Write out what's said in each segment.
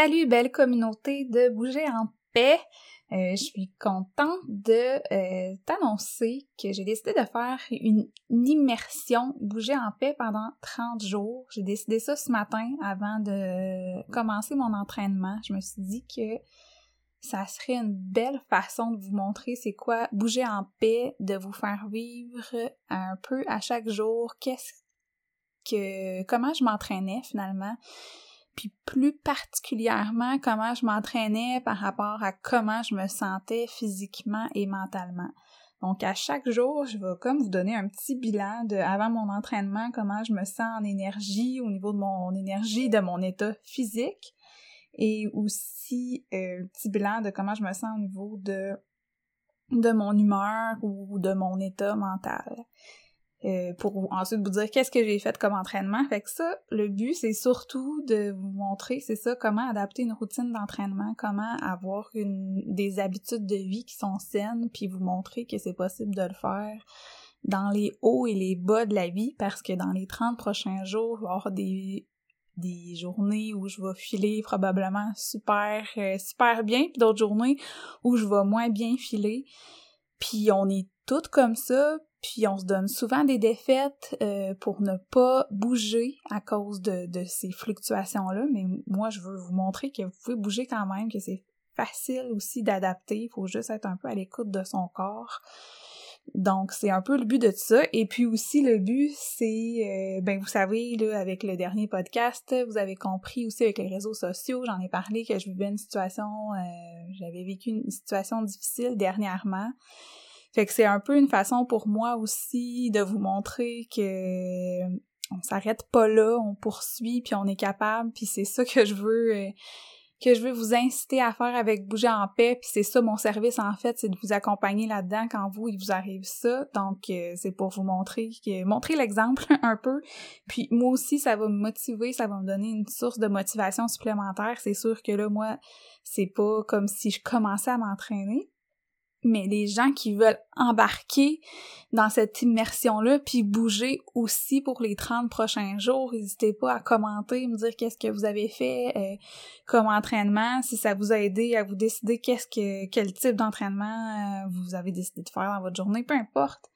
Salut belle communauté de Bouger en paix. Euh, je suis contente de euh, t'annoncer que j'ai décidé de faire une, immersion Bouger en paix pendant 30 jours. J'ai décidé ça ce matin avant de commencer mon entraînement. Je me suis dit que ça serait une belle façon de vous montrer c'est quoi bouger en paix, de vous faire vivre un peu à chaque jour qu'est-ce que comment je m'entraînais finalement? Puis plus particulièrement comment je m'entraînais par rapport à comment je me sentais physiquement et mentalement. Donc à chaque jour, je vais comme vous donner un petit bilan de avant mon entraînement, comment je me sens en énergie, au niveau de mon énergie, de mon état physique, et aussi euh, un petit bilan de comment je me sens au niveau de de mon humeur ou de mon état mental. Euh, pour ensuite vous dire qu'est-ce que j'ai fait comme entraînement. Fait que ça, le but, c'est surtout de vous montrer, c'est ça, comment adapter une routine d'entraînement, comment avoir une, des habitudes de vie qui sont saines, puis vous montrer que c'est possible de le faire dans les hauts et les bas de la vie, parce que dans les 30 prochains jours, il avoir des, des journées où je vais filer probablement super, euh, super bien, puis d'autres journées où je vais moins bien filer. Puis on est toutes comme ça, puis on se donne souvent des défaites euh, pour ne pas bouger à cause de, ces fluctuations-là, mais moi je veux vous montrer que vous pouvez bouger quand même, que c'est facile aussi d'adapter, il faut juste être un peu à l'écoute de son corps. Donc c'est un peu le but de ça. Et puis aussi le but, c'est, euh, ben vous savez, là, avec le dernier podcast, vous avez compris aussi avec les réseaux sociaux, j'en ai parlé que je vivais une situation, euh, j'avais vécu une situation difficile dernièrement. Fait que c'est un peu une façon pour moi aussi de vous montrer que on s'arrête pas là, on poursuit puis on est capable puis c'est ça que je veux euh, que je veux vous inciter à faire avec Bouger en paix puis c'est ça mon service en fait, c'est de vous accompagner là-dedans quand vous il vous arrive ça. Donc euh, c'est pour vous montrer que montrer l'exemple un peu. Puis moi aussi ça va me motiver, ça va me donner une source de motivation supplémentaire. C'est sûr que là moi c'est pas comme si je commençais à m'entraîner, mais les gens qui veulent embarquer dans cette immersion-là, puis bouger aussi pour les 30 prochains jours, n'hésitez pas à commenter, me dire qu'est-ce que vous avez fait euh, comme entraînement, si ça vous a aidé à vous décider qu'est-ce que quel type d'entraînement euh, vous avez décidé de faire dans votre journée, peu importe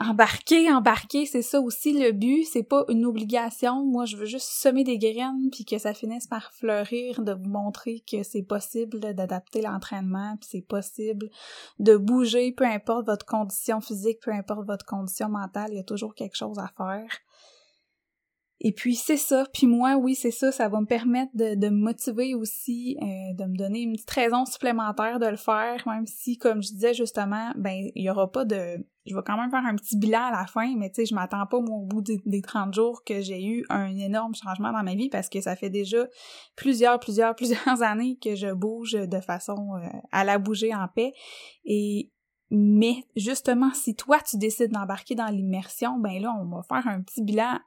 embarquer, embarquer, c'est ça aussi le but, c'est pas une obligation. Moi, je veux juste semer des graines puis que ça finisse par fleurir, de vous montrer que c'est possible d'adapter l'entraînement, puis c'est possible de bouger, peu importe votre condition physique, peu importe votre condition mentale, il y a toujours quelque chose à faire. Et puis c'est ça. Puis moi, oui, c'est ça. Ça va me permettre de, de me motiver aussi, euh, de me donner une petite raison supplémentaire de le faire, même si, comme je disais justement, ben il y aura pas de. Je vais quand même faire un petit bilan à la fin, mais tu sais, je m'attends pas moi, au bout des, des 30 jours que j'ai eu un énorme changement dans ma vie parce que ça fait déjà plusieurs, plusieurs, plusieurs années que je bouge de façon euh, à la bouger en paix. Et mais justement, si toi tu décides d'embarquer dans l'immersion, ben là, on va faire un petit bilan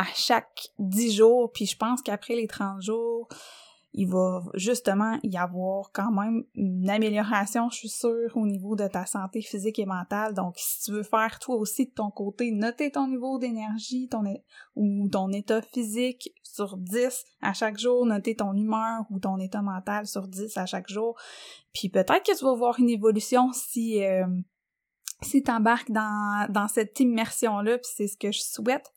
à chaque 10 jours, puis je pense qu'après les 30 jours, il va justement y avoir quand même une amélioration, je suis sûre, au niveau de ta santé physique et mentale. Donc, si tu veux faire toi aussi de ton côté, noter ton niveau d'énergie ton, ou ton état physique sur 10 à chaque jour, noter ton humeur ou ton état mental sur 10 à chaque jour. Puis peut-être que tu vas voir une évolution si... Euh, si dans, dans cette immersion-là, puis c'est ce que je souhaite.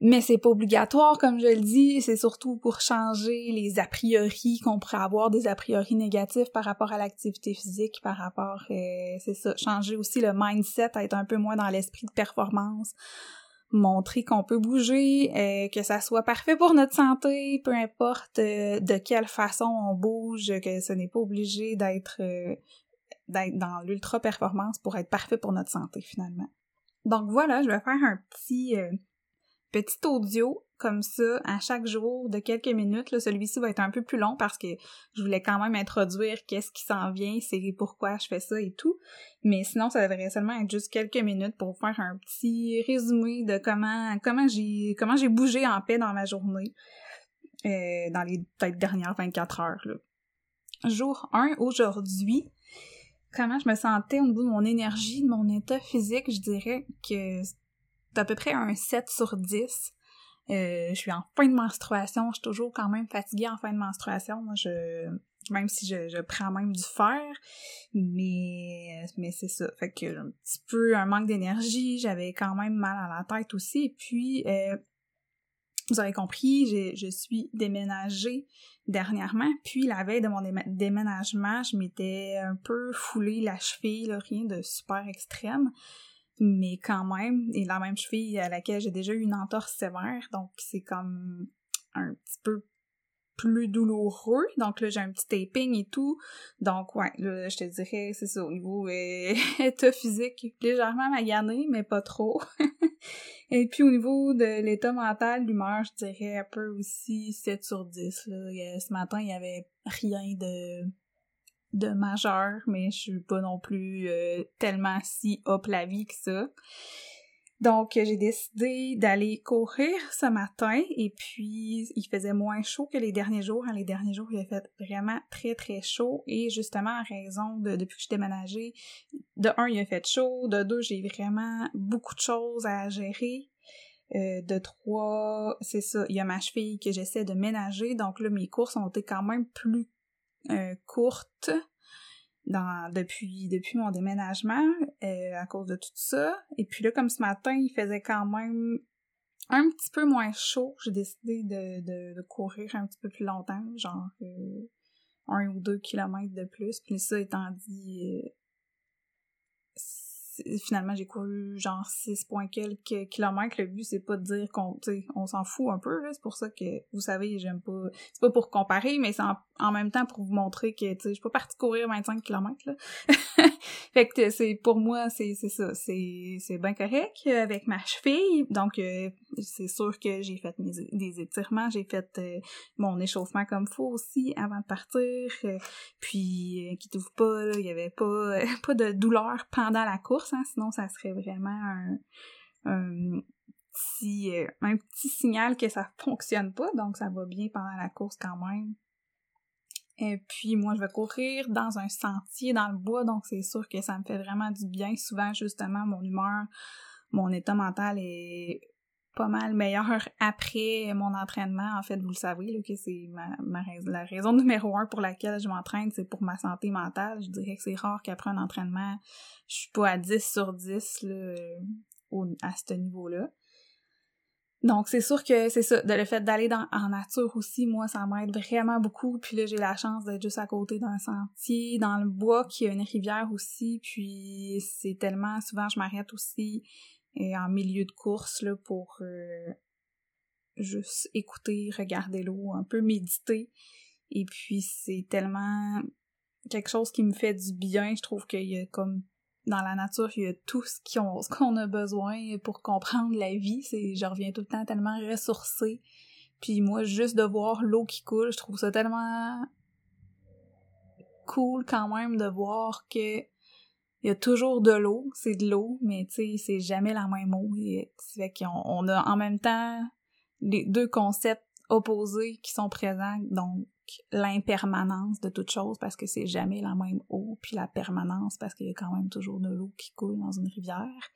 Mais c'est pas obligatoire, comme je le dis, c'est surtout pour changer les a priori qu'on pourrait avoir, des a priori négatifs par rapport à l'activité physique, par rapport, euh, c'est ça, changer aussi le mindset, être un peu moins dans l'esprit de performance, montrer qu'on peut bouger, euh, que ça soit parfait pour notre santé, peu importe euh, de quelle façon on bouge, que ce n'est pas obligé d'être d'être dans l'ultra performance pour être parfait pour notre santé finalement. Donc voilà, je vais faire un petit petit audio comme ça à chaque jour de quelques minutes. Celui-ci va être un peu plus long parce que je voulais quand même introduire qu'est-ce qui s'en vient, c'est pourquoi je fais ça et tout. Mais sinon, ça devrait seulement être juste quelques minutes pour faire un petit résumé de comment comment j'ai comment j'ai bougé en paix dans ma journée euh, dans les peut-être dernières 24 heures. Là. Jour 1 aujourd'hui. Comment je me sentais au niveau de mon énergie, de mon état physique, je dirais que à peu près un 7 sur 10. Euh, je suis en fin de menstruation, je suis toujours quand même fatiguée en fin de menstruation. Moi, je même si je, prends même du fer, mais mais c'est ça. Fait que un petit peu un manque d'énergie, j'avais quand même mal à la tête aussi. Et puis euh, vous avez compris, je suis déménagée dernièrement. Puis la veille de mon déménagement, je m'étais un peu foulé la cheville, rien de super extrême mais quand même, et la même cheville à laquelle j'ai déjà eu une entorse sévère, donc c'est comme un petit peu plus douloureux. Donc là, j'ai un petit taping et tout. Donc ouais, là, je te dirais, c'est ça, au niveau euh, état physique, légèrement magané, mais pas trop. et puis au niveau de l'état mental, l'humeur, je dirais un peu aussi 7 sur 10. Là. Ce matin, il y avait rien de de majeur, mais je suis pas non plus euh, tellement si hop la vie que ça. Donc, j'ai décidé d'aller courir ce matin et puis il faisait moins chaud que les derniers jours. Hein, les derniers jours, il a fait vraiment très très chaud et justement en raison de depuis que je suis déménagée, de un, il a fait chaud, de deux, j'ai vraiment beaucoup de choses à gérer. Euh, de trois, c'est ça, il y a ma cheville que j'essaie de ménager, donc là mes courses ont été quand même plus euh, courtes dans, depuis, depuis mon déménagement euh, à cause de tout ça. Et puis là, comme ce matin, il faisait quand même un petit peu moins chaud, j'ai décidé de, courir un petit peu plus longtemps, genre euh, un ou deux kilomètres de plus. Puis ça étant dit, finalement j'ai couru genre 6 quelques kilomètres. Le but c'est pas de dire qu'on on s'en fout un peu c'est pour ça que vous savez, j'aime pas c'est pas pour comparer mais c'est en, même temps pour vous montrer que tu sais je suis pas partie courir 25 km là. fait que c'est pour moi c'est ça, c'est c'est bien correct avec ma cheville. Donc euh, c'est sûr que j'ai fait mes des étirements, j'ai fait euh, mon échauffement comme faut aussi avant de partir. Euh, puis qui trouve pas, il y avait pas pas de douleur pendant la course Hein, sinon ça serait vraiment un, petit, euh, un petit signal que ça fonctionne pas, donc ça va bien pendant la course quand même. Et puis moi je vais courir dans un sentier dans le bois, donc c'est sûr que ça me fait vraiment du bien. Souvent justement mon humeur, mon état mental est pas mal meilleur après mon entraînement. En fait, vous le savez, là, que c'est ma, ma, la raison numéro un pour laquelle je m'entraîne, c'est pour ma santé mentale. Je dirais que c'est rare qu'après un entraînement, je suis pas à 10 sur 10 là, à ce niveau-là. Donc c'est sûr que c'est ça, le fait d'aller en nature aussi, moi ça m'aide vraiment beaucoup. Puis là j'ai la chance d'être juste à côté d'un sentier, dans le bois qui a une rivière aussi. Puis c'est tellement souvent je m'arrête aussi et en milieu de course là, pour euh, juste écouter, regarder l'eau, un peu méditer. Et puis c'est tellement quelque chose qui me fait du bien. Je trouve qu'il y a comme dans la nature, il y a tout ce qu'on a besoin pour comprendre la vie. Je reviens tout le temps tellement ressourcée. Puis moi, juste de voir l'eau qui coule, je trouve ça tellement cool quand même de voir que il y a toujours de l'eau, c'est de l'eau, mais tu sais, c'est jamais la même eau. C'est fait qu'on on a en même temps les deux concepts opposés qui sont présents, donc l'impermanence de toute chose parce que c'est jamais la même eau, puis la permanence parce qu'il y a quand même toujours de l'eau qui coule dans une rivière.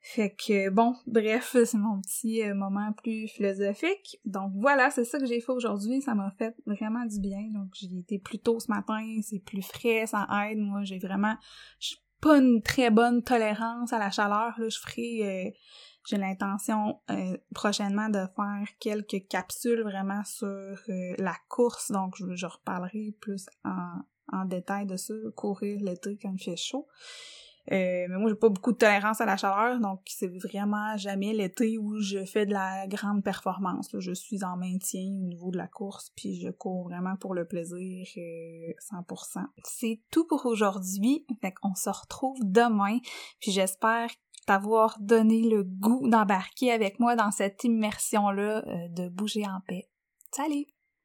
Fait que bon, bref, c'est mon petit euh, moment plus philosophique. Donc voilà, c'est ça que j'ai fait aujourd'hui. Ça m'a fait vraiment du bien. Donc j'ai été plus tôt ce matin, c'est plus frais, ça aide. Moi, j'ai vraiment, j'ai pas une très bonne tolérance à la chaleur. Là, je ferai, euh, j'ai l'intention euh, prochainement de faire quelques capsules vraiment sur la course. Donc je, je reparlerai plus en, en détail de ça, courir l'été quand il fait chaud. Euh, mais moi, j'ai pas beaucoup de tolérance à la chaleur, donc c'est vraiment jamais l'été où je fais de la grande performance. Je suis en maintien au niveau de la course, puis je cours vraiment pour le plaisir 100%. Euh, c'est tout pour aujourd'hui, fait qu'on se retrouve demain, puis j'espère t'avoir donné le goût d'embarquer avec moi dans cette immersion-là euh, de bouger en paix. Salut!